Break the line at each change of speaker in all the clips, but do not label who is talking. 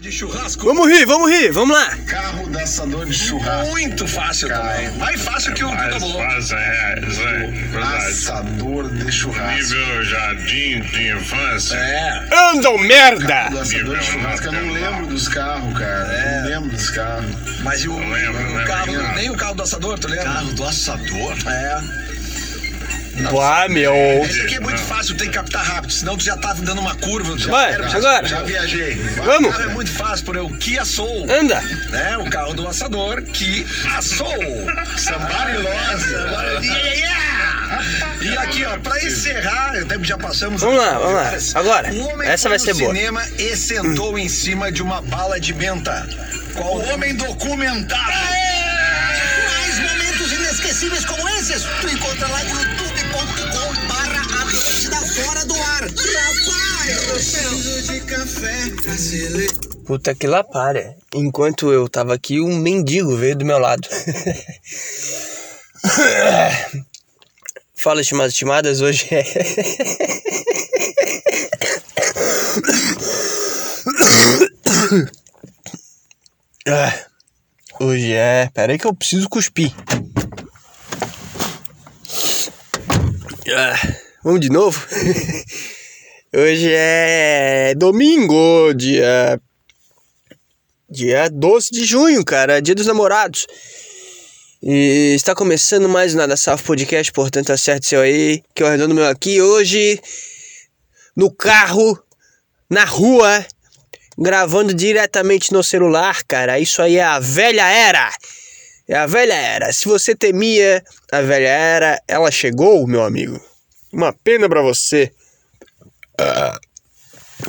De churrasco?
Vamos rir, vamos rir, vamos lá.
Carro da assador de churrasco.
Muito fácil também. Mais fácil que o
Mais
Duda Bolon.
fácil, é, isso é verdade.
Assador de churrasco.
Nível jardim de infância.
É.
Andam merda!
Do assador de churrasco, eu não lembro dos carros, cara. Eu não lembro dos carros.
Mas e o,
Não lembro,
o
não
carro,
lembro.
nem o carro do assador, tu lembra?
Carro do assador?
É.
Uai, meu.
Esse aqui é muito fácil, tem que captar rápido, senão tu já tá dando uma curva. Já
Vai,
era,
agora.
Já viajei.
O
Vamos.
carro é muito fácil, por o Kia Soul.
Anda.
Né? O carro do assador que assou.
Somebody lost.
Yeah, yeah! E aqui, ó, pra encerrar, até já passamos.
Vamos lá, vamos lá. Agora,
O homem
essa vai ser boa.
cinema e sentou em cima de uma bala de menta. Qual
O homem documentado.
Mais momentos inesquecíveis como esses, tu encontra lá no Ar.
Puta que lá para. Enquanto eu tava aqui, um mendigo veio do meu lado. Fala, estimados estimadas, hoje é. Hoje é. Pera aí que eu preciso cuspir. Ah, vamos de novo? Hoje é domingo, dia. Dia 12 de junho, cara, dia dos namorados. E está começando mais Nada Salvo Podcast, portanto acerte seu aí, que eu arredondo meu aqui hoje, no carro, na rua, gravando diretamente no celular, cara. Isso aí é a velha era. É a velha era. Se você temia a velha era, ela chegou, meu amigo. Uma pena pra você. Ah,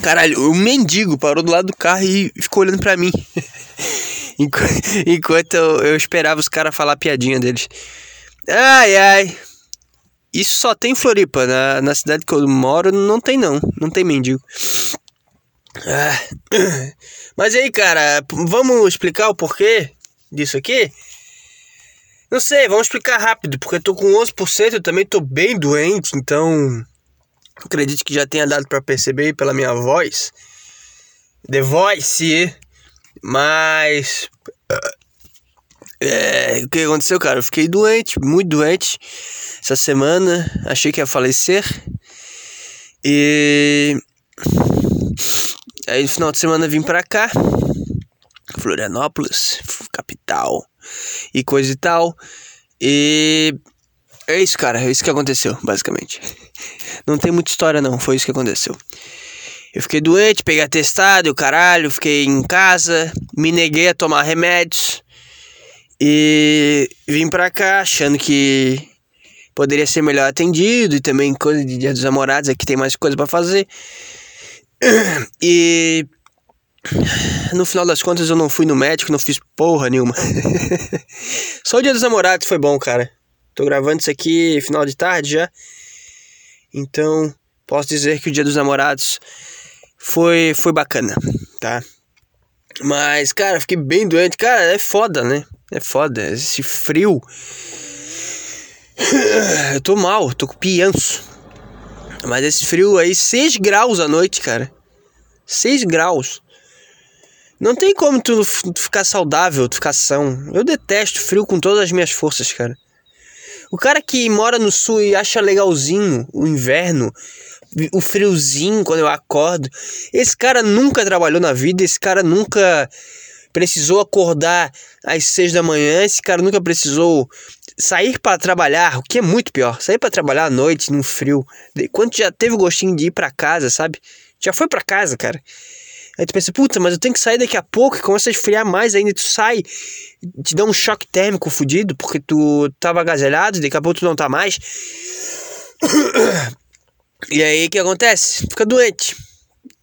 Caralho, o mendigo parou do lado do carro e ficou olhando pra mim. Enqu- Enquanto eu, eu esperava os caras falar a piadinha deles. Ai, ai. Isso só tem em Floripa. Na, na cidade que eu moro, não tem não. Não tem mendigo. Ah. Mas aí, cara, vamos explicar o porquê disso aqui? Não sei, vamos explicar rápido, porque eu tô com 11%, eu também tô bem doente, então acredito que já tenha dado pra perceber pela minha voz. The Voice. Mas. É, o que aconteceu, cara? Eu fiquei doente, muito doente essa semana. Achei que ia falecer. E. Aí no final de semana vim pra cá. Florianópolis, capital. E coisa e tal. E. É isso, cara. É isso que aconteceu, basicamente. Não tem muita história, não. Foi isso que aconteceu. Eu fiquei doente, peguei atestado, e o caralho, fiquei em casa, me neguei a tomar remédios e vim pra cá achando que poderia ser melhor atendido e também coisa de Dia dos Namorados, aqui tem mais coisa pra fazer. E no final das contas eu não fui no médico, não fiz porra nenhuma. Só o Dia dos Namorados foi bom, cara. Tô gravando isso aqui final de tarde já. Então, posso dizer que o Dia dos Namorados foi, foi bacana, tá? Mas, cara, fiquei bem doente. Cara, é foda, né? É foda. Esse frio. Eu tô mal, tô com pianço. Mas esse frio aí, 6 graus à noite, cara. 6 graus. Não tem como tu ficar saudável, tu ficar são. Eu detesto frio com todas as minhas forças, cara. O cara que mora no sul e acha legalzinho o inverno, o friozinho quando eu acordo. Esse cara nunca trabalhou na vida, esse cara nunca precisou acordar às seis da manhã, esse cara nunca precisou sair para trabalhar, o que é muito pior, sair para trabalhar à noite no frio. Quando já teve o gostinho de ir para casa, sabe? Já foi para casa, cara. Aí tu pensa, puta, mas eu tenho que sair daqui a pouco e começa a esfriar mais ainda. Tu sai, te dá um choque térmico fudido, porque tu tava agasalhado, daqui a pouco tu não tá mais. E aí o que acontece? Fica doente.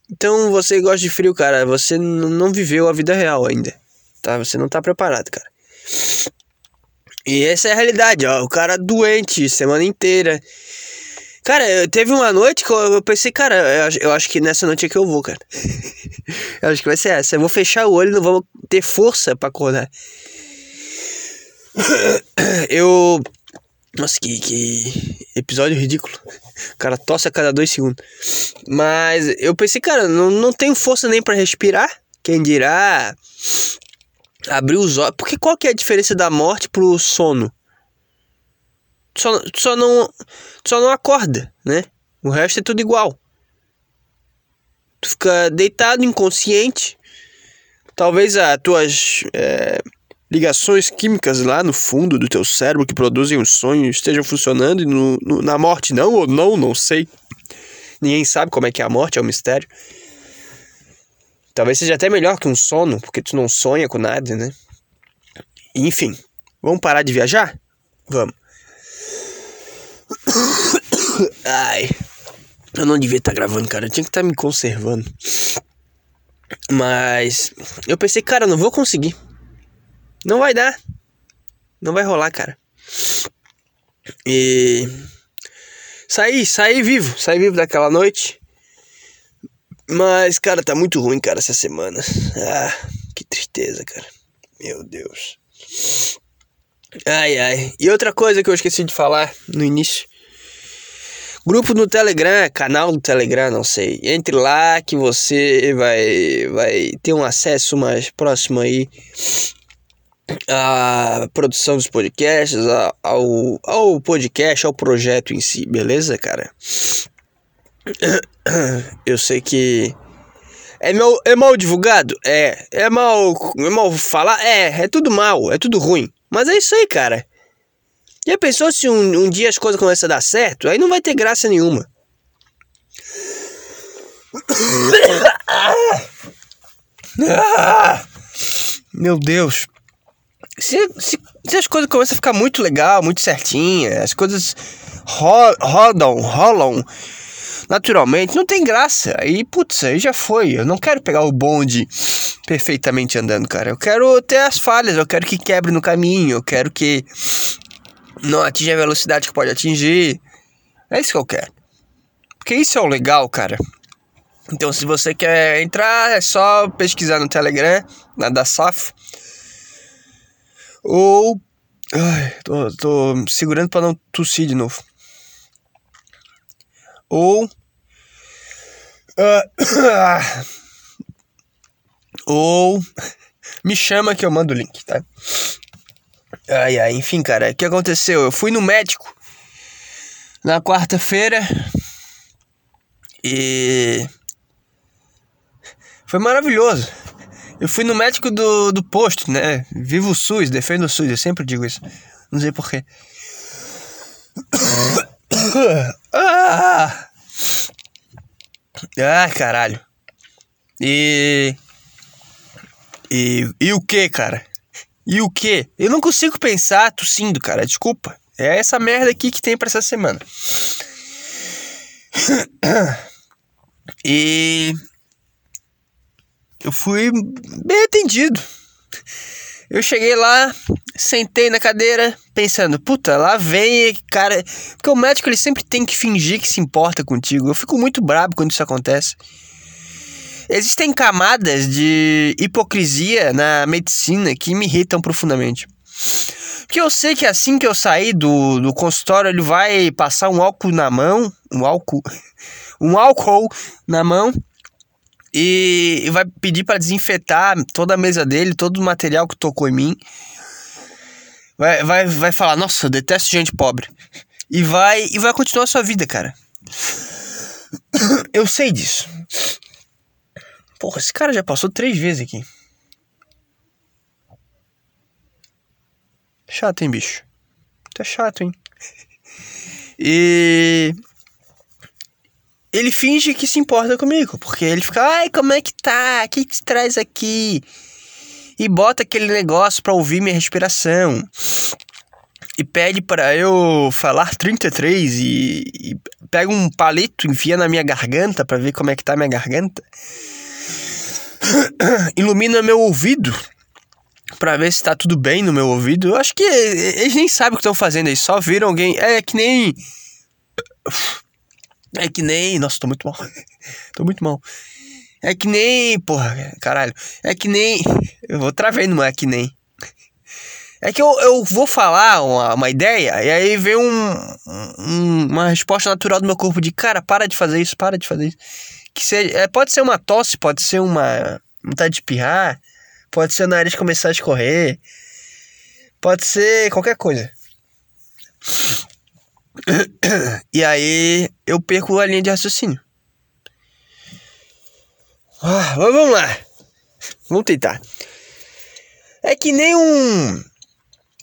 Então você gosta de frio, cara. Você não viveu a vida real ainda. Tá? Você não tá preparado, cara. E essa é a realidade, ó. O cara doente semana inteira. Cara, teve uma noite que eu eu pensei, cara, eu, eu acho que nessa noite é que eu vou, cara. eu acho que vai ser essa. Eu vou fechar o olho não vou ter força pra acordar. eu. Nossa, que, que episódio ridículo. O cara tosse a cada dois segundos. Mas eu pensei, cara, não, não tenho força nem pra respirar. Quem dirá abrir os olhos. Porque qual que é a diferença da morte pro sono? Só, só não só não acorda, né? O resto é tudo igual. Tu fica deitado, inconsciente. Talvez as tuas é, ligações químicas lá no fundo do teu cérebro que produzem os sonhos estejam funcionando e no, no, na morte não, ou não, não sei. Ninguém sabe como é que é a morte, é um mistério. Talvez seja até melhor que um sono, porque tu não sonha com nada, né? Enfim, vamos parar de viajar? Vamos. Ai, eu não devia estar gravando, cara. Eu tinha que estar me conservando. Mas eu pensei, cara, não vou conseguir. Não vai dar. Não vai rolar, cara. E saí, saí vivo, saí vivo daquela noite. Mas, cara, tá muito ruim, cara, essa semana. Ah, que tristeza, cara. Meu Deus. Ai, ai. E outra coisa que eu esqueci de falar no início. Grupo no Telegram, canal do Telegram, não sei. Entre lá que você vai, vai ter um acesso mais próximo aí à produção dos podcasts, ao, ao podcast, ao projeto em si, beleza, cara? Eu sei que é mal, é mal divulgado? É. É mal, é mal falar? É. É tudo mal, é tudo ruim. Mas é isso aí, cara. Já pensou se um, um dia as coisas começam a dar certo? Aí não vai ter graça nenhuma. Meu Deus. Se, se, se, as coisas começam a ficar muito legal, muito certinha, as coisas ro rodam, rolam naturalmente, não tem graça. Aí, putz, aí já foi. Eu não quero pegar o bonde perfeitamente andando, cara. Eu quero ter as falhas, eu quero que quebre no caminho, eu quero que não atinja a velocidade que pode atingir. É isso que eu quero. Porque isso é o legal, cara. Então, se você quer entrar, é só pesquisar no Telegram, na da SAF. Ou. Ai, tô, tô segurando para não tossir de novo. Ou. Uh, ou. Me chama que eu mando o link, tá? Ai, ai, enfim, cara, o que aconteceu? Eu fui no médico na quarta-feira e foi maravilhoso. Eu fui no médico do, do posto, né? Vivo o SUS, defendo o SUS, eu sempre digo isso. Não sei porquê. Ah, ah caralho. E. E, e o que, cara? E o que? Eu não consigo pensar tossindo, cara. Desculpa. É essa merda aqui que tem pra essa semana. E. Eu fui bem atendido. Eu cheguei lá, sentei na cadeira, pensando, puta, lá vem, cara. Porque o médico ele sempre tem que fingir que se importa contigo. Eu fico muito brabo quando isso acontece. Existem camadas de hipocrisia na medicina que me irritam profundamente. Porque eu sei que assim que eu sair do, do consultório, ele vai passar um álcool na mão, um álcool, um álcool na mão e vai pedir para desinfetar toda a mesa dele, todo o material que tocou em mim. Vai, vai, vai falar, nossa, eu detesto gente pobre. E vai, e vai continuar a sua vida, cara. Eu sei disso. Porra, esse cara já passou três vezes aqui. Chato, hein, bicho? Tá chato, hein? E. Ele finge que se importa comigo, porque ele fica, ai, como é que tá? O que te traz aqui? E bota aquele negócio pra ouvir minha respiração. E pede para eu falar 33 e, e pega um palito, enfia na minha garganta para ver como é que tá minha garganta ilumina meu ouvido para ver se tá tudo bem no meu ouvido. Eu acho que eles nem sabem o que estão fazendo, eles só viram alguém. É que nem. É que nem. Nossa, tô muito mal. tô muito mal. É que nem. Porra, caralho. É que nem. Eu vou travendo, não é que nem. É que eu, eu vou falar uma, uma ideia e aí vem um, um, uma resposta natural do meu corpo de cara, para de fazer isso, para de fazer isso que seja, é, pode ser uma tosse, pode ser uma vontade de espirrar, pode ser o nariz começar a escorrer, pode ser qualquer coisa. E aí eu perco a linha de raciocínio. Ah, mas vamos lá. Vamos tentar. É que nem um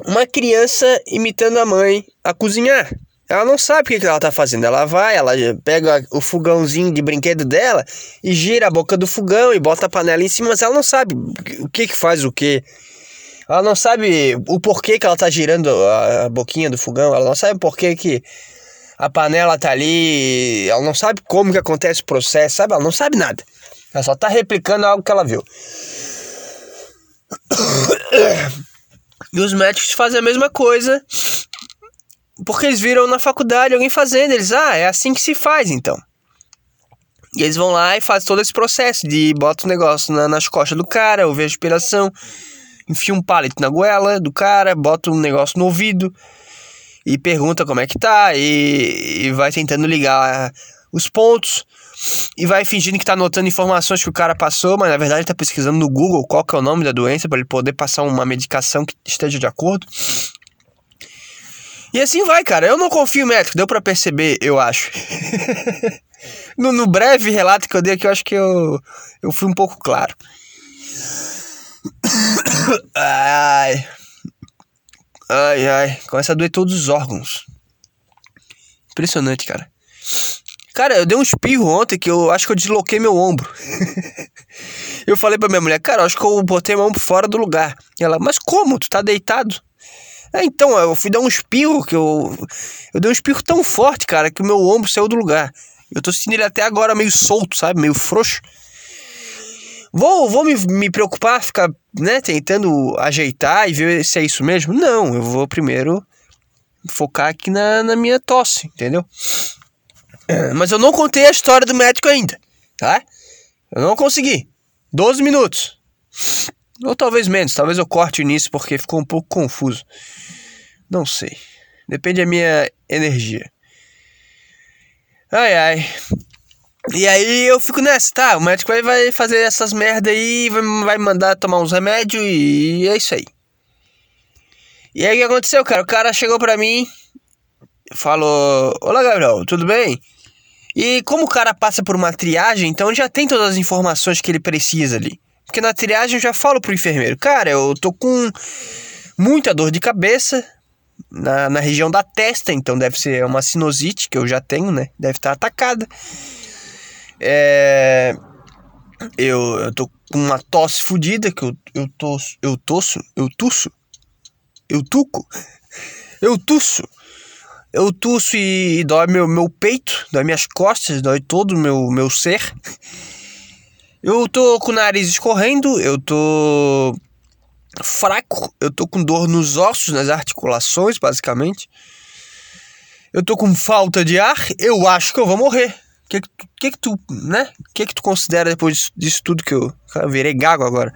uma criança imitando a mãe a cozinhar. Ela não sabe o que ela tá fazendo. Ela vai, ela pega o fogãozinho de brinquedo dela e gira a boca do fogão e bota a panela em cima, mas ela não sabe o que que faz o que. Ela não sabe o porquê que ela tá girando a boquinha do fogão, ela não sabe o porquê que a panela tá ali, ela não sabe como que acontece o processo, sabe? Ela não sabe nada. Ela só tá replicando algo que ela viu. E os médicos fazem a mesma coisa porque eles viram na faculdade alguém fazendo. Eles, ah, é assim que se faz então. E eles vão lá e fazem todo esse processo de bota o negócio na, nas costas do cara, ouvir a respiração, enfia um palito na goela do cara, bota um negócio no ouvido e pergunta como é que tá e, e vai tentando ligar os pontos e vai fingindo que tá anotando informações que o cara passou, mas na verdade tá pesquisando no Google qual que é o nome da doença para ele poder passar uma medicação que esteja de acordo. E assim vai, cara. Eu não confio em médico, deu para perceber, eu acho. no, no, breve relato que eu dei aqui, eu acho que eu, eu fui um pouco claro. Ai. Ai, ai. Começa a doer todos os órgãos. Impressionante, cara. Cara, eu dei um espirro ontem que eu acho que eu desloquei meu ombro. eu falei pra minha mulher, cara, eu acho que eu botei meu ombro fora do lugar. E ela, mas como? Tu tá deitado? É, então, eu fui dar um espirro que eu. Eu dei um espirro tão forte, cara, que o meu ombro saiu do lugar. Eu tô sentindo ele até agora meio solto, sabe? Meio frouxo. Vou, vou me, me preocupar, ficar, né, tentando ajeitar e ver se é isso mesmo? Não, eu vou primeiro focar aqui na, na minha tosse, entendeu? Mas eu não contei a história do médico ainda, tá? Eu não consegui. 12 minutos. Ou talvez menos, talvez eu corte o início porque ficou um pouco confuso. Não sei. Depende da minha energia. Ai ai. E aí eu fico nessa, tá? O médico vai, fazer essas merda aí, vai, vai mandar tomar uns remédios e é isso aí. E aí o que aconteceu, cara? O cara chegou pra mim, falou: Olá, Gabriel, tudo bem? E como o cara passa por uma triagem, então já tem todas as informações que ele precisa ali. Porque na triagem eu já falo pro enfermeiro, cara, eu tô com muita dor de cabeça na, na região da testa, então deve ser uma sinusite que eu já tenho, né? Deve estar atacada. É, eu, eu tô com uma tosse fodida que eu, eu tosso, eu tosso, eu tuço, eu tuco, eu tuço. Eu tuço e, e dói meu, meu peito, dói minhas costas, dói todo o meu, meu ser. Eu tô com o nariz escorrendo, eu tô fraco, eu tô com dor nos ossos, nas articulações, basicamente. Eu tô com falta de ar, eu acho que eu vou morrer. O que que, que tu, né? O que que tu considera depois disso, disso tudo que eu... eu virei gago agora.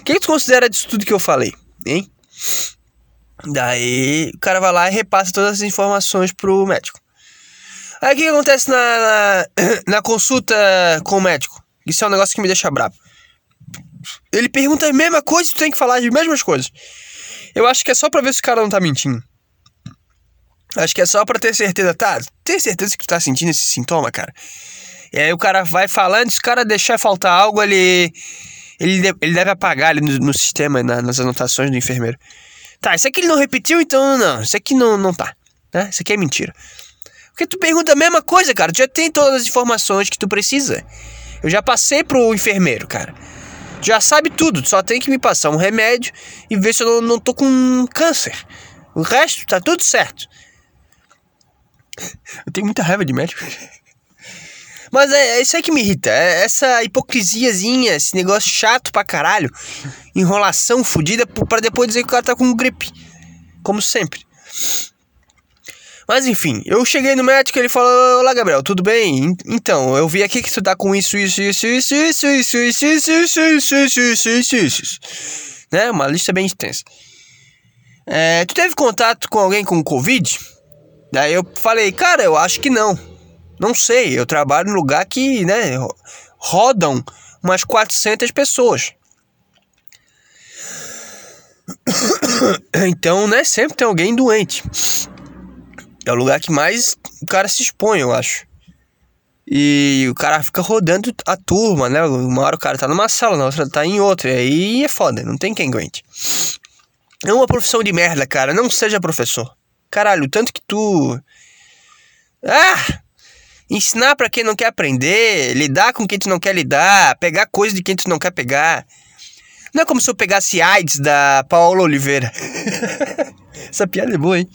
O que que tu considera disso tudo que eu falei, hein? Daí o cara vai lá e repassa todas as informações pro médico. Aí o que, que acontece na, na, na, consulta com o médico? Isso é um negócio que me deixa bravo. Ele pergunta a mesma coisa e tu tem que falar as mesmas coisas. Eu acho que é só pra ver se o cara não tá mentindo. Acho que é só pra ter certeza. Tá, tem certeza que tu tá sentindo esse sintoma, cara? E aí o cara vai falando, se o cara deixar faltar algo, ele. Ele, ele deve apagar ali no, no sistema, na, nas anotações do enfermeiro. Tá, isso aqui ele não repetiu, então não. Isso aqui não, não tá. Né? Isso aqui é mentira. Porque tu pergunta a mesma coisa, cara. Tu já tem todas as informações que tu precisa. Eu já passei pro enfermeiro, cara. Já sabe tudo. Tu só tem que me passar um remédio e ver se eu não, não tô com câncer. O resto tá tudo certo. Eu tenho muita raiva de médico. Mas é, é isso aí que me irrita. É essa hipocrisiazinha, esse negócio chato pra caralho. Enrolação fodida para depois dizer que o cara tá com gripe. Como sempre. Mas enfim, eu cheguei no médico e ele falou: Olá, Gabriel, tudo bem? Então, eu vi aqui que tu tá com isso, isso, isso, isso, isso, isso, isso, isso, isso, isso, isso, isso, isso, isso. Né? Uma lista bem extensa. É, tu teve contato com alguém com Covid? Daí eu falei, cara, eu acho que não. Não sei, eu trabalho num lugar que, né, rodam umas 400 pessoas. Então, né, sempre tem alguém doente. É o lugar que mais o cara se expõe, eu acho. E o cara fica rodando a turma, né? Uma hora o cara tá numa sala, na outra tá em outra. E aí é foda, não tem quem aguente. É uma profissão de merda, cara. Não seja professor. Caralho, tanto que tu. Ah! Ensinar para quem não quer aprender, lidar com quem tu não quer lidar, pegar coisa de quem tu não quer pegar. Não é como se eu pegasse AIDS da Paola Oliveira. Essa piada é boa, hein?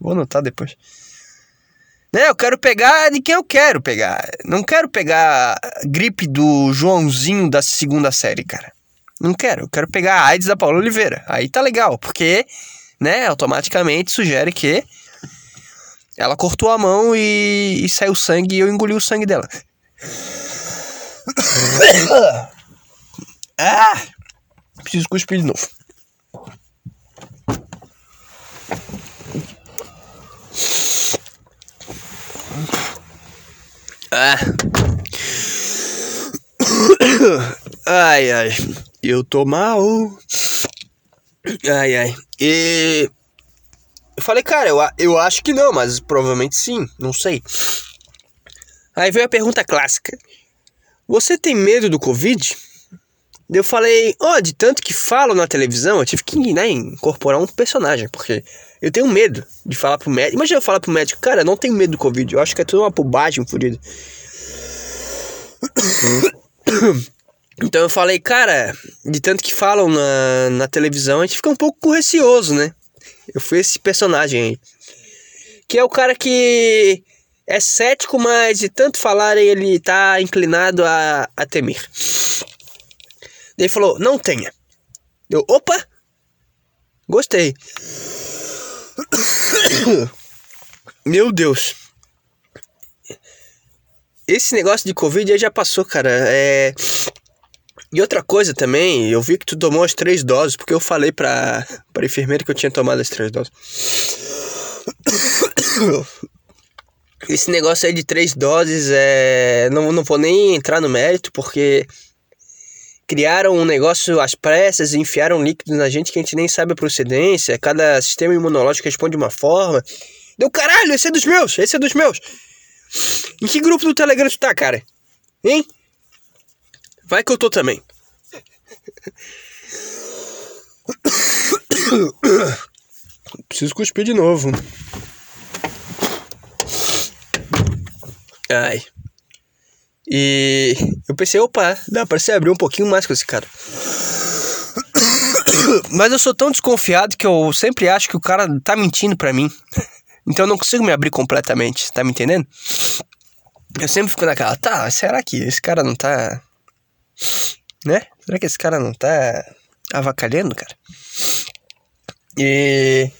Vou anotar depois. Né, eu quero pegar de quem eu quero pegar. Não quero pegar gripe do Joãozinho da segunda série, cara. Não quero. Eu quero pegar a AIDS da Paula Oliveira. Aí tá legal, porque, né, automaticamente sugere que ela cortou a mão e, e saiu sangue e eu engoli o sangue dela. ah! Preciso cuspir de novo. Ah. Ai, ai. Eu tô mal. Ai, ai. E. Eu falei, cara, eu, eu acho que não, mas provavelmente sim, não sei. Aí veio a pergunta clássica: Você tem medo do Covid? Eu falei, ó, oh, de tanto que falo na televisão, eu tive que né, incorporar um personagem, porque eu tenho medo de falar pro médico. Imagina eu falar pro médico, cara, não tenho medo do Covid, eu acho que é tudo uma bobagem fodida. Então eu falei, cara, de tanto que falam na, na televisão, a gente fica um pouco receoso, né? Eu fui esse personagem aí. Que é o cara que é cético, mas de tanto falar ele tá inclinado a, a temer. Ele falou, não tenha. Eu, opa! Gostei. Meu Deus. Esse negócio de Covid aí já passou, cara. É. E outra coisa também, eu vi que tu tomou as três doses, porque eu falei pra, pra enfermeira que eu tinha tomado as três doses. Esse negócio aí de três doses é. Não, não vou nem entrar no mérito, porque criaram um negócio às pressas e enfiaram líquido na gente que a gente nem sabe a procedência. Cada sistema imunológico responde de uma forma. Deu caralho, esse é dos meus, esse é dos meus. Em que grupo do Telegram tu tá, cara? Hein? Vai que eu tô também. Preciso cuspir de novo. Ai. E eu pensei, opa, dá pra se abrir um pouquinho mais com esse cara. Mas eu sou tão desconfiado que eu sempre acho que o cara tá mentindo pra mim. Então eu não consigo me abrir completamente, tá me entendendo? Eu sempre fico naquela, tá, será que esse cara não tá. Né? Será que esse cara não tá avacalhando, cara? E.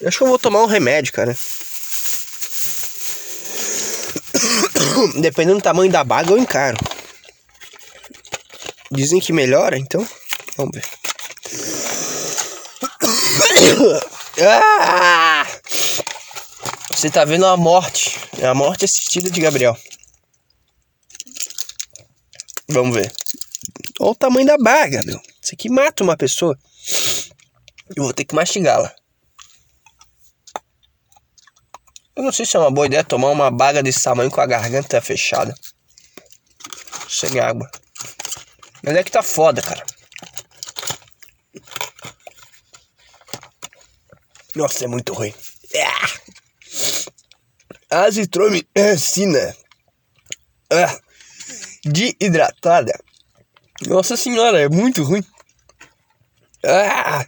Eu acho que eu vou tomar um remédio, cara. Dependendo do tamanho da baga, eu encaro. Dizem que melhora, então. Vamos ver. ah! Você tá vendo a morte. A morte assistida de Gabriel. Vamos ver. Olha o tamanho da baga, meu. Isso aqui mata uma pessoa. Eu vou ter que mastigá-la. Eu não sei se é uma boa ideia tomar uma baga desse tamanho com a garganta fechada. Sem água. Mas é que tá foda, cara. Nossa, é muito ruim. Ah! azitromicina ah, hidratada. Nossa senhora, é muito ruim. Ah.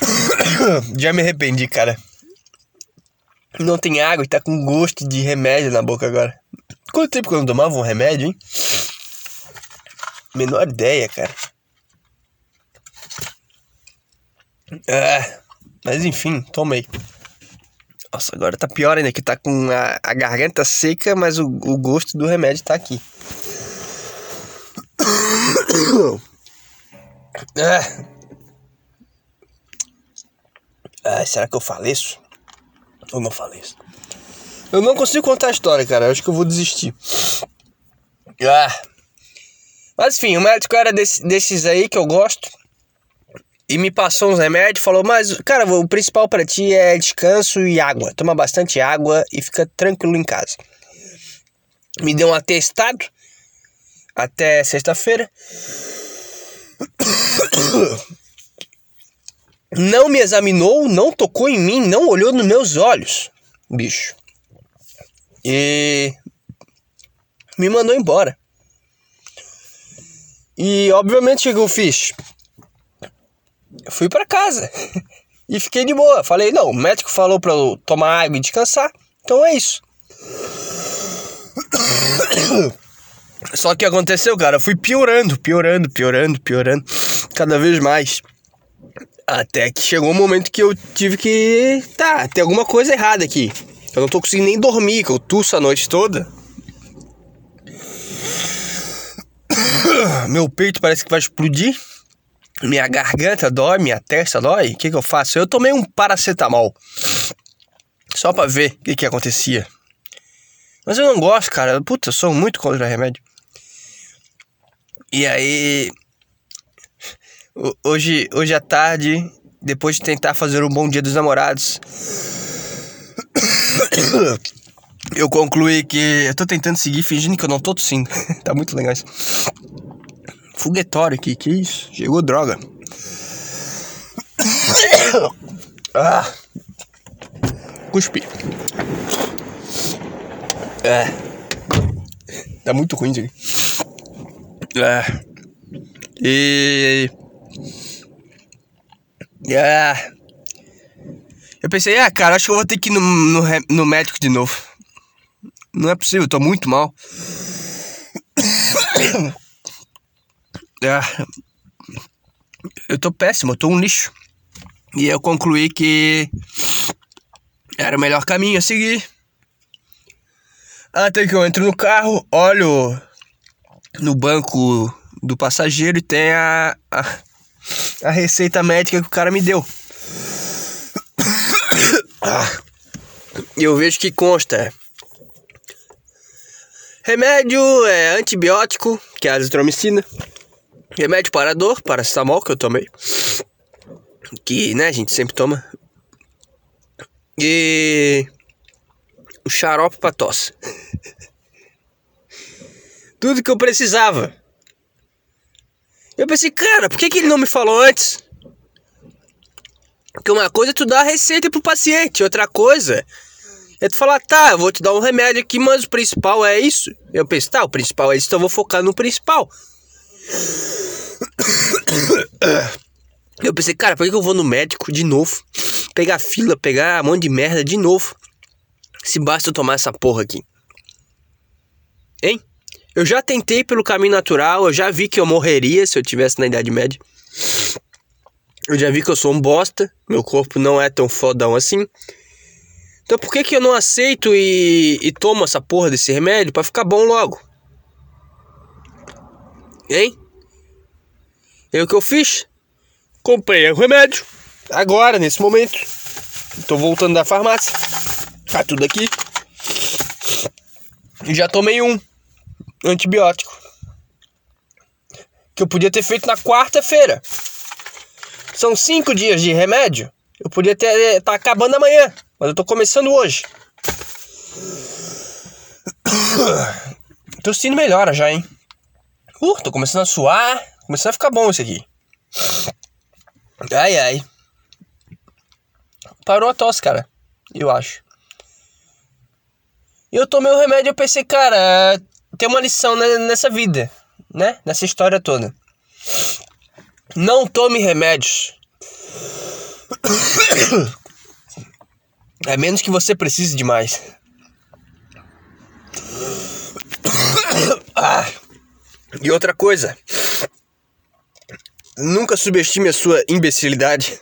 Já me arrependi, cara. Não tem água e tá com gosto de remédio na boca agora. Quanto tempo que eu não tomava um remédio, hein? Menor ideia, cara. Ah, mas enfim, tomei. Nossa, agora tá pior ainda, que tá com a, a garganta seca, mas o, o gosto do remédio tá aqui. Ah. Ah, será que eu faleço? Ou não faleço? Eu não consigo contar a história, cara. Eu acho que eu vou desistir. Ah. Mas enfim, o médico era desse- desses aí que eu gosto. E me passou uns remédios, falou, mas, cara, o principal pra ti é descanso e água. Toma bastante água e fica tranquilo em casa. Me deu um atestado até sexta-feira. Não me examinou, não tocou em mim, não olhou nos meus olhos, bicho. E me mandou embora. E obviamente o que eu fiz? Eu fui pra casa e fiquei de boa. Falei, não, o médico falou pra eu tomar água e descansar, então é isso. Só que aconteceu, cara, eu fui piorando, piorando, piorando, piorando, cada vez mais. Até que chegou um momento que eu tive que. Tá, tem alguma coisa errada aqui. Eu não tô conseguindo nem dormir, que eu tuço a noite toda. Meu peito parece que vai explodir. Minha garganta dói, minha testa dói. O que, que eu faço? Eu tomei um paracetamol. Só pra ver o que, que acontecia. Mas eu não gosto, cara. Puta, eu sou muito contra remédio. E aí. Ho- Hoje, hoje à tarde, depois de tentar fazer um bom dia dos namorados, eu concluí que eu tô tentando seguir fingindo que eu não tô tossindo. tá muito legal isso. Foguetório aqui, que isso? Chegou droga. ah. Cuspi. É. Tá muito ruim isso aqui. É. E. É. Eu pensei, ah, cara, acho que eu vou ter que ir no, no, no médico de novo. Não é possível, eu tô muito mal. É. Eu tô péssimo, eu tô um lixo. E eu concluí que era o melhor caminho a seguir. Até que eu entro no carro, olho no banco do passageiro e tem a, a, a receita médica que o cara me deu. Ah. Eu vejo que consta remédio, é antibiótico, que é a azitromicina, remédio para dor, paracetamol que eu tomei, que né, a gente sempre toma, e o xarope pra tosse. Tudo que eu precisava. Eu pensei, cara, por que, que ele não me falou antes? Porque uma coisa é tu dar a receita pro paciente, outra coisa é tu falar, tá, eu vou te dar um remédio aqui, mas o principal é isso. Eu pensei, tá, o principal é isso, então eu vou focar no principal. Eu pensei, cara, por que eu vou no médico de novo? Pegar fila, pegar um monte de merda de novo. Se basta eu tomar essa porra aqui. Hein? Eu já tentei pelo caminho natural, eu já vi que eu morreria se eu tivesse na Idade Média. Eu já vi que eu sou um bosta, meu corpo não é tão fodão assim. Então por que que eu não aceito e, e tomo essa porra desse remédio pra ficar bom logo? Hein? E o que eu fiz? Comprei o remédio. Agora, nesse momento. Tô voltando da farmácia. Tá tudo aqui. E já tomei um antibiótico. Que eu podia ter feito na quarta-feira. São cinco dias de remédio. Eu podia ter. tá acabando amanhã. Mas eu tô começando hoje. Tô sentindo melhora já, hein? Uh, tô começando a suar. Começando a ficar bom isso aqui. Ai, ai. Parou a tosse, cara. Eu acho. E eu tomei o remédio e eu pensei, cara, tem uma lição ne- nessa vida, né? Nessa história toda. Não tome remédios. É menos que você precise de mais. Ah. E outra coisa. Nunca subestime a sua imbecilidade.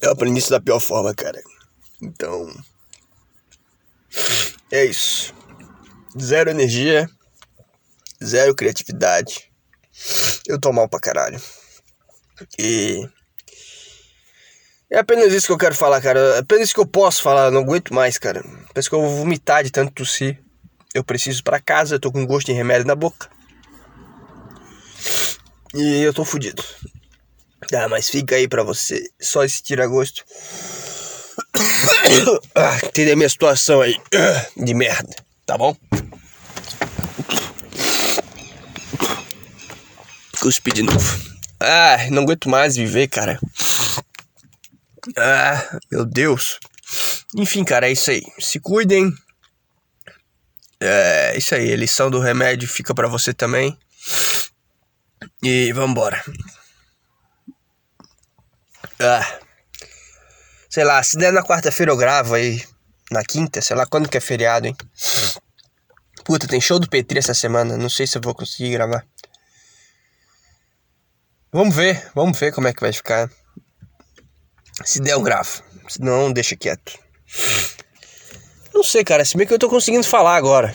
Eu aprendi isso da pior forma, cara. Então. É isso. Zero energia. Zero criatividade. Eu tô mal pra caralho. E. É apenas isso que eu quero falar, cara. É apenas isso que eu posso falar. Eu não aguento mais, cara. Parece que eu vou vomitar de tanto tossir. Eu preciso pra casa. Eu tô com gosto de remédio na boca. E eu tô fudido. Ah, mas fica aí pra você. Só esse tira-gosto. Ah, entender a minha situação aí. De merda. Tá bom? Cuspi de novo. Ah, não aguento mais viver, cara. Ah, meu Deus. Enfim, cara, é isso aí. Se cuidem. É isso aí. A lição do remédio fica pra você também. E vambora. Ah. Sei lá, se der na quarta-feira eu gravo aí. Na quinta, sei lá quando que é feriado, hein? Puta, tem show do Petri essa semana. Não sei se eu vou conseguir gravar. Vamos ver, vamos ver como é que vai ficar. Se der, eu gravo. Se não, deixa quieto. Não sei, cara. Se bem que eu tô conseguindo falar agora.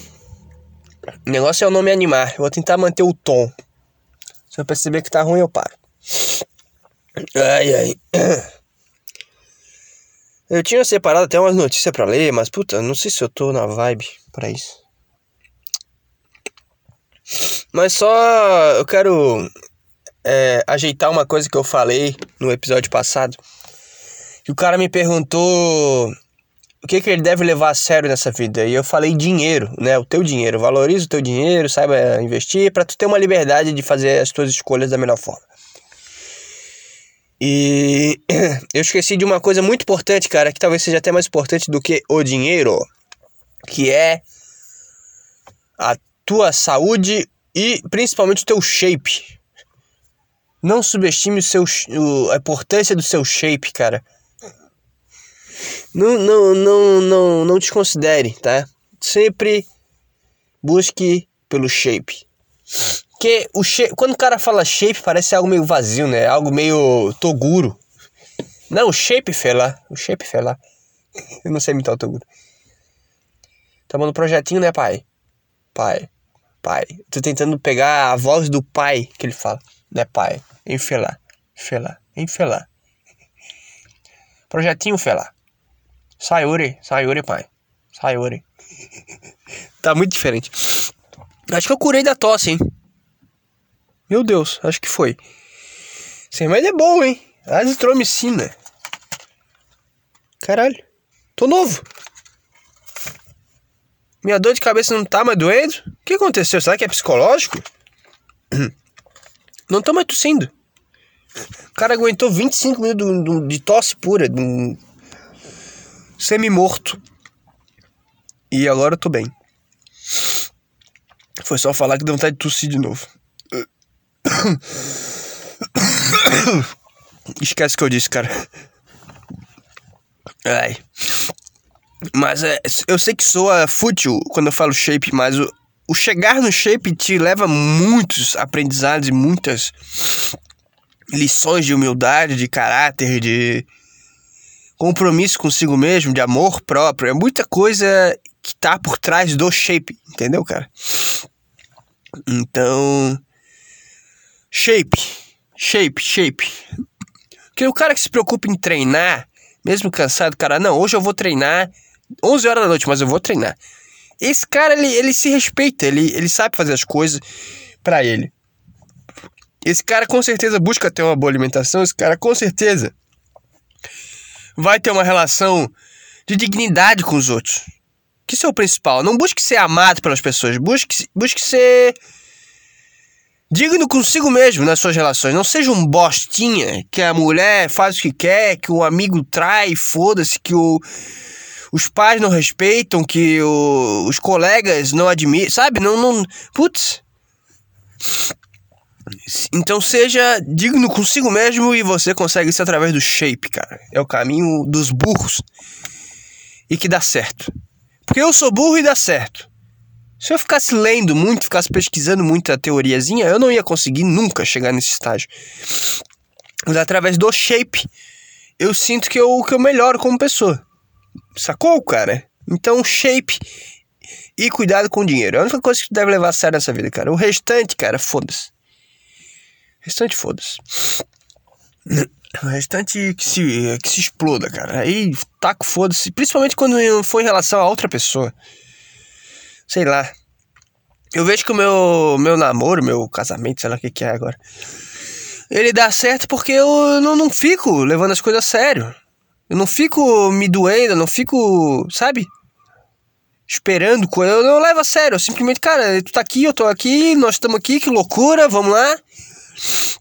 O negócio é o não me animar. Eu vou tentar manter o tom. Se eu perceber que tá ruim, eu paro. Ai, ai. Eu tinha separado até umas notícias pra ler, mas puta, não sei se eu tô na vibe pra isso. Mas só eu quero é, ajeitar uma coisa que eu falei no episódio passado. Que o cara me perguntou o que, que ele deve levar a sério nessa vida. E eu falei dinheiro, né? O teu dinheiro. Valoriza o teu dinheiro, saiba investir para tu ter uma liberdade de fazer as tuas escolhas da melhor forma. E eu esqueci de uma coisa muito importante, cara, que talvez seja até mais importante do que o dinheiro, que é a tua saúde e principalmente o teu shape. Não subestime o seu, o, a importância do seu shape, cara. Não, não, não, não, não desconsidere, tá? Sempre busque pelo shape. Que o shape, quando o cara fala shape, parece algo meio vazio, né? Algo meio Toguro. Não, o shape fela. O shape fela. Eu não sei imitar o Toguro. Tamo no projetinho, né, pai? Pai. Pai. Tô tentando pegar a voz do pai que ele fala. Né, pai? Enfelar. Felar. Enfelar. Projetinho Fela. Sayuri, Sayuri, pai. Sayuri. tá muito diferente. Acho que eu curei da tosse, hein? Meu Deus, acho que foi. Esse remédio é bom, hein? Azitromicina. Caralho. Tô novo. Minha dor de cabeça não tá mais doendo? O que aconteceu? Será que é psicológico? Não tô mais tossindo. O cara aguentou 25 minutos de tosse pura, de um semi-morto. E agora eu tô bem. Foi só falar que deu vontade de tossir de novo. Esquece que eu disse, cara. Ai. Mas é, eu sei que soa fútil quando eu falo shape, mas o, o chegar no shape te leva muitos aprendizados e muitas lições de humildade, de caráter, de compromisso consigo mesmo, de amor próprio. É muita coisa que tá por trás do shape, entendeu, cara? Então. Shape. Shape, shape. Porque o cara que se preocupa em treinar, mesmo cansado, cara, não, hoje eu vou treinar 11 horas da noite, mas eu vou treinar. Esse cara, ele, ele se respeita, ele, ele sabe fazer as coisas para ele. Esse cara com certeza busca ter uma boa alimentação, esse cara com certeza vai ter uma relação de dignidade com os outros. Que isso é o principal. Não busque ser amado pelas pessoas, busque, busque ser digno consigo mesmo nas suas relações. Não seja um bostinha que a mulher faz o que quer, que o amigo trai, foda-se, que o, os pais não respeitam, que o, os colegas não admiram, sabe? Não, não. Putz. Então seja digno consigo mesmo e você consegue isso através do shape, cara. É o caminho dos burros. E que dá certo. Porque eu sou burro e dá certo. Se eu ficasse lendo muito, ficasse pesquisando muita teoriazinha, eu não ia conseguir nunca chegar nesse estágio. Mas através do shape, eu sinto que eu, que eu melhoro como pessoa. Sacou, cara? Então, shape e cuidado com o dinheiro. É a única coisa que tu deve levar a sério nessa vida, cara. O restante, cara, foda-se. O restante, foda-se. O restante que se, que se exploda, cara. Aí taco foda-se. Principalmente quando for em relação a outra pessoa. Sei lá. Eu vejo que o meu, meu namoro, meu casamento, sei lá o que, que é agora. Ele dá certo porque eu não, não fico levando as coisas a sério. Eu não fico me doendo, eu não fico, sabe? Esperando coisa. Eu não levo a sério. Eu simplesmente, cara, tu tá aqui, eu tô aqui, nós estamos aqui, que loucura, vamos lá.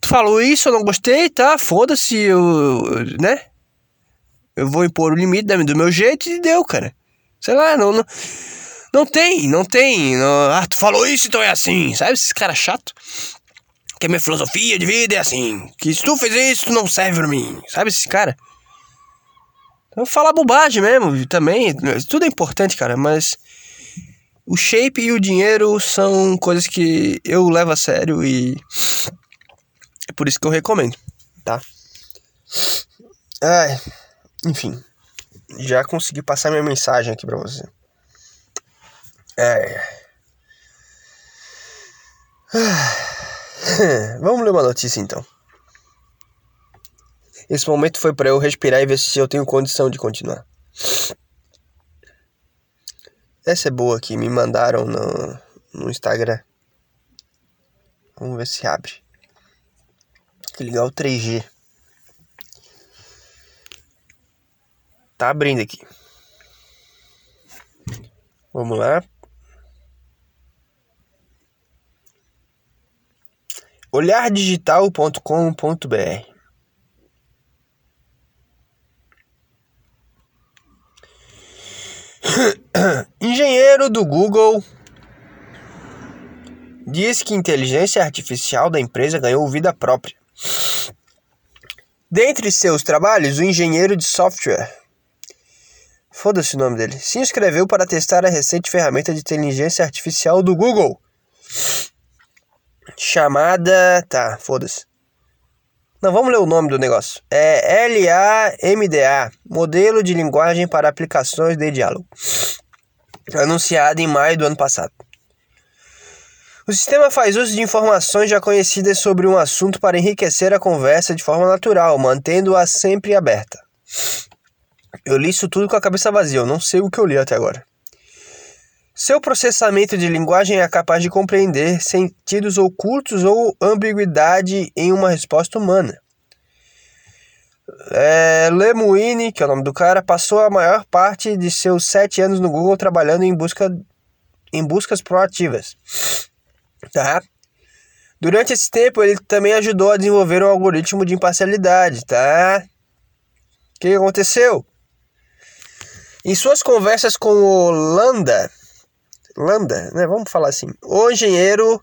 Tu falou isso, eu não gostei, tá? Foda-se, eu. né? Eu vou impor o limite do meu jeito e deu, cara. Sei lá, não. Não, não tem, não tem. Não, ah, tu falou isso, então é assim. Sabe esses caras chato? Que a minha filosofia de vida é assim. Que se tu fez isso, tu não serve pra mim. Sabe esse cara? Então fala bobagem mesmo, também. Tudo é importante, cara, mas. O shape e o dinheiro são coisas que eu levo a sério e. É por isso que eu recomendo, tá? Ai, enfim. Já consegui passar minha mensagem aqui pra você. É. Vamos ler uma notícia então. Esse momento foi para eu respirar e ver se eu tenho condição de continuar. Essa é boa aqui, me mandaram no, no Instagram. Vamos ver se abre. Tem que ligar o 3G. Tá abrindo aqui. Vamos lá. olhardigital.com.br Engenheiro do Google diz que inteligência artificial da empresa ganhou vida própria. Dentre seus trabalhos, o engenheiro de software, foda-se o nome dele, se inscreveu para testar a recente ferramenta de inteligência artificial do Google, chamada. Tá, foda-se. Não, vamos ler o nome do negócio. É LAMDA Modelo de Linguagem para Aplicações de Diálogo. Anunciado em maio do ano passado. O sistema faz uso de informações já conhecidas sobre um assunto para enriquecer a conversa de forma natural, mantendo-a sempre aberta. Eu li isso tudo com a cabeça vazia, eu não sei o que eu li até agora. Seu processamento de linguagem é capaz de compreender sentidos ocultos ou ambiguidade em uma resposta humana. É, Lemuine, que é o nome do cara, passou a maior parte de seus sete anos no Google trabalhando em, busca, em buscas proativas. Tá? Durante esse tempo, ele também ajudou a desenvolver um algoritmo de imparcialidade. Tá? O que aconteceu? Em suas conversas com o Landa, né? Vamos falar assim. O engenheiro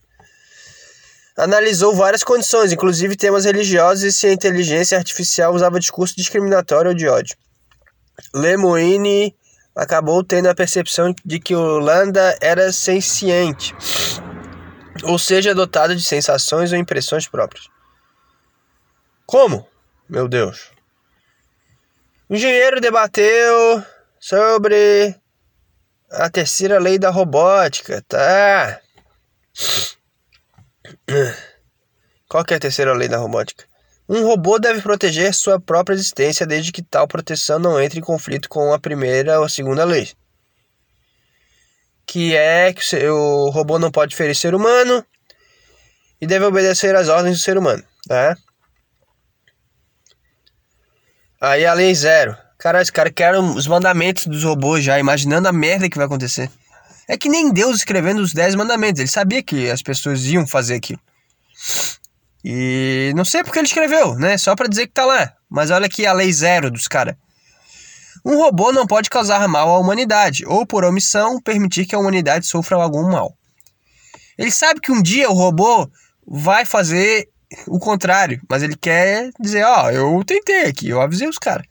analisou várias condições, inclusive temas religiosos e se a inteligência artificial usava discurso discriminatório ou de ódio. Lemoine acabou tendo a percepção de que o Lambda era senciente, ou seja, dotado de sensações ou impressões próprias. Como? Meu Deus. O engenheiro debateu sobre a terceira lei da robótica, tá? Qual que é a terceira lei da robótica? Um robô deve proteger sua própria existência desde que tal proteção não entre em conflito com a primeira ou a segunda lei. Que é que o robô não pode ferir ser humano e deve obedecer às ordens do ser humano, tá? Aí a lei zero Cara, esse cara quer os mandamentos dos robôs já, imaginando a merda que vai acontecer. É que nem Deus escrevendo os 10 mandamentos. Ele sabia que as pessoas iam fazer aquilo. E não sei porque ele escreveu, né? Só para dizer que tá lá. Mas olha aqui a lei zero dos caras. Um robô não pode causar mal à humanidade, ou por omissão permitir que a humanidade sofra algum mal. Ele sabe que um dia o robô vai fazer o contrário, mas ele quer dizer, ó, oh, eu tentei aqui, eu avisei os caras.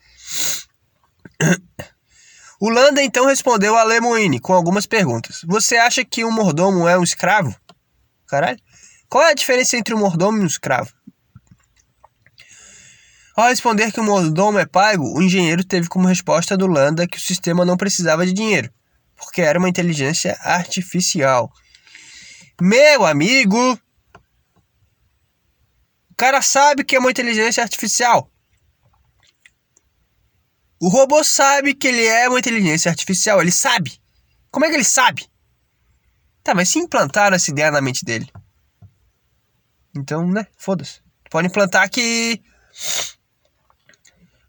O Landa então respondeu a Lemoine com algumas perguntas. Você acha que um mordomo é um escravo? Caralho. Qual é a diferença entre um mordomo e um escravo? Ao responder que o mordomo é pago, o engenheiro teve como resposta do Landa que o sistema não precisava de dinheiro, porque era uma inteligência artificial. Meu amigo, o cara sabe que é uma inteligência artificial. O robô sabe que ele é uma inteligência artificial, ele sabe. Como é que ele sabe? Tá, mas se implantaram essa ideia na mente dele. Então, né? Foda-se. Pode implantar que.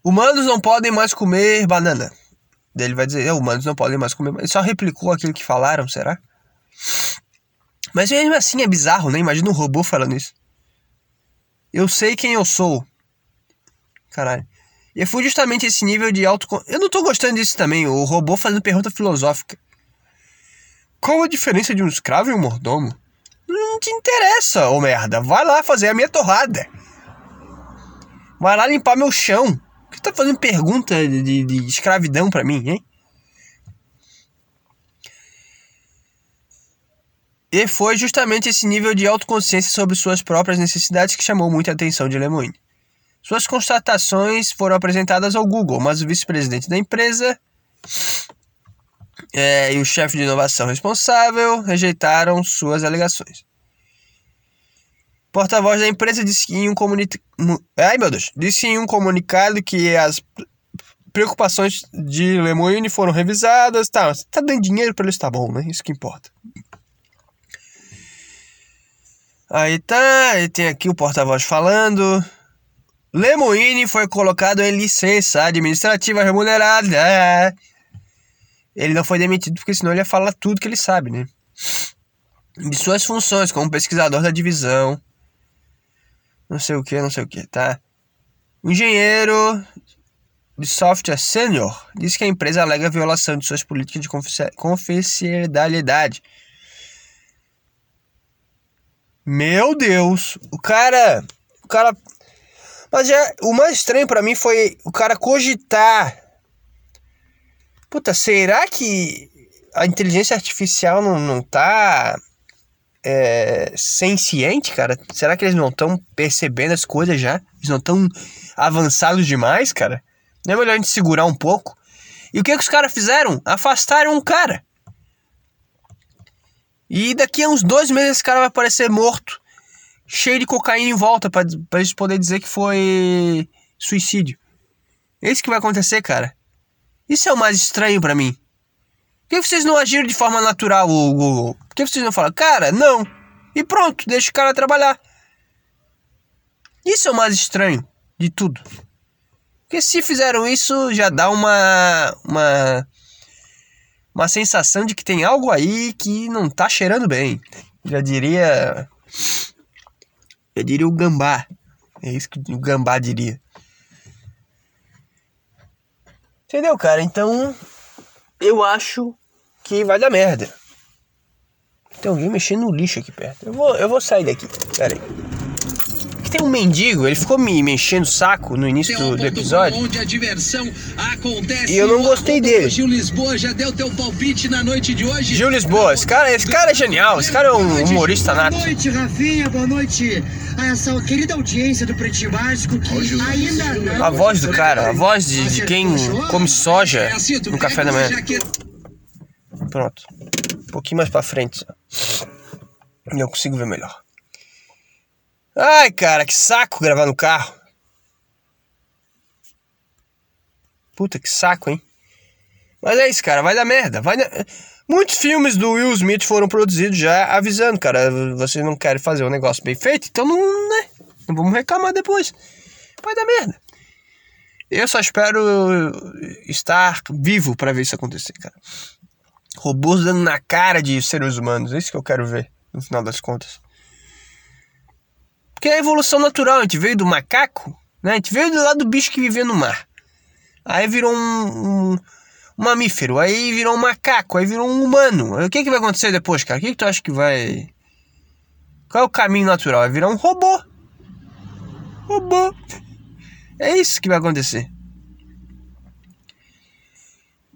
Humanos não podem mais comer banana. Daí ele vai dizer, "É, humanos não podem mais comer. Ele só replicou aquilo que falaram, será? Mas mesmo assim é bizarro, né? Imagina um robô falando isso. Eu sei quem eu sou. Caralho. E foi justamente esse nível de auto. Eu não tô gostando disso também. O robô fazendo pergunta filosófica. Qual a diferença de um escravo e um mordomo? Não te interessa, ô merda. Vai lá fazer a minha torrada. Vai lá limpar meu chão. Por que tá fazendo pergunta de, de- de escravidão pra mim, hein? E foi justamente esse nível de autoconsciência sobre suas próprias necessidades que chamou muita atenção de Lemoine. Suas constatações foram apresentadas ao Google, mas o vice-presidente da empresa é, e o chefe de inovação responsável rejeitaram suas alegações. Porta-voz da empresa disse em um comunicado. Ai meu Deus! Disse em um comunicado que as preocupações de Lemoine foram revisadas. Tá, você tá dando dinheiro pra eles, tá bom, né? Isso que importa. Aí tá, e tem aqui o porta-voz falando. Lemoine foi colocado em licença administrativa remunerada. Ele não foi demitido porque senão ele ia falar tudo que ele sabe, né? De suas funções como pesquisador da divisão. Não sei o que, não sei o que, tá? Engenheiro de software sênior diz que a empresa alega violação de suas políticas de confidencialidade. Meu Deus, o cara, o cara, mas já o mais estranho pra mim foi o cara cogitar. Puta, será que a inteligência artificial não, não tá é, senciente, cara? Será que eles não estão percebendo as coisas já? Eles não estão avançados demais, cara? Não é melhor a gente segurar um pouco? E o que, que os caras fizeram? Afastaram um cara. E daqui a uns dois meses esse cara vai aparecer morto, cheio de cocaína em volta, pra eles poderem dizer que foi suicídio. É isso que vai acontecer, cara. Isso é o mais estranho pra mim. Por que vocês não agiram de forma natural, Google? Por que vocês não falam, cara, não? E pronto, deixa o cara trabalhar. Isso é o mais estranho de tudo. Porque se fizeram isso, já dá uma. uma. uma sensação de que tem algo aí que não tá cheirando bem. Já diria. Já diria o gambá. É isso que o gambá diria. Entendeu, cara? Então. Eu acho que vai dar merda. Tem alguém mexendo no lixo aqui perto. Eu vou, eu vou sair daqui. Pera aí. Aqui tem um mendigo, ele ficou me mexendo o saco no início do, do episódio.
Onde a diversão acontece.
E eu não gostei dele.
Gil Lisboa já deu teu palpite na noite de hoje.
Gil Lisboa, esse cara, esse cara é genial, esse cara é um humorista nato.
Boa noite, Rafinha. Boa noite a essa querida audiência do Pretinho Básico que ainda não...
A voz do cara, a voz de, de quem come soja
É assim,
no café da manhã. Pronto. Um pouquinho mais pra frente. E eu consigo ver melhor. Ai, cara, que saco gravar no carro. Puta, que saco, hein? Mas é isso, cara, vai dar merda. Vai. Muitos filmes do Will Smith foram produzidos já avisando, cara. Vocês não querem fazer um negócio bem feito, então não, né? Não vamos reclamar depois. Vai dar merda. Eu só espero estar vivo pra ver isso acontecer, cara. Robôs dando na cara de seres humanos. É isso que eu quero ver, no final das contas. Porque é a evolução natural. A gente veio do macaco, né? A gente veio do lado do bicho que vivia no mar. Aí virou um, um, um mamífero. Aí virou um macaco. Aí virou um humano. O que, que vai acontecer depois, cara? O que, que tu acha que vai. Qual é o caminho natural? Vai virar um robô. Robô. É isso que vai acontecer.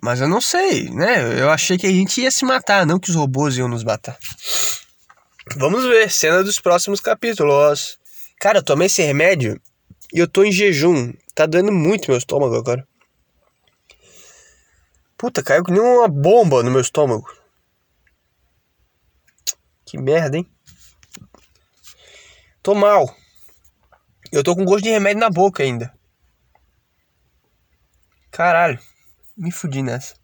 Mas eu não sei, né? Eu achei que a gente ia se matar, não que os robôs iam nos matar. Vamos ver, cena dos próximos capítulos. Cara, eu tomei esse remédio e eu tô em jejum. Tá dando muito meu estômago agora. Puta, caiu que nem uma bomba no meu estômago. Que merda, hein? Tô mal. Eu tô com gosto de remédio na boca ainda. Caralho. Me fudi nessa.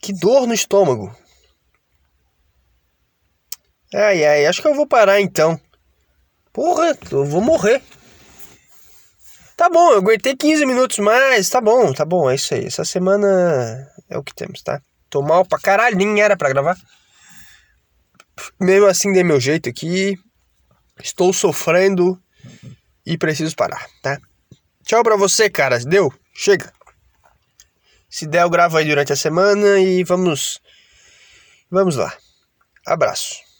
Que dor no estômago. Ai, ai, acho que eu vou parar então. Porra, eu vou morrer. Tá bom, eu aguentei 15 minutos mais. Tá bom, tá bom, é isso aí. Essa semana é o que temos, tá? Tô mal pra caralho, nem era pra gravar. Mesmo assim, dei meu jeito aqui. Estou sofrendo e preciso parar, tá? Tchau pra você, cara. Deu? Chega. Se der, eu gravo aí durante a semana e vamos. Vamos lá. Abraço.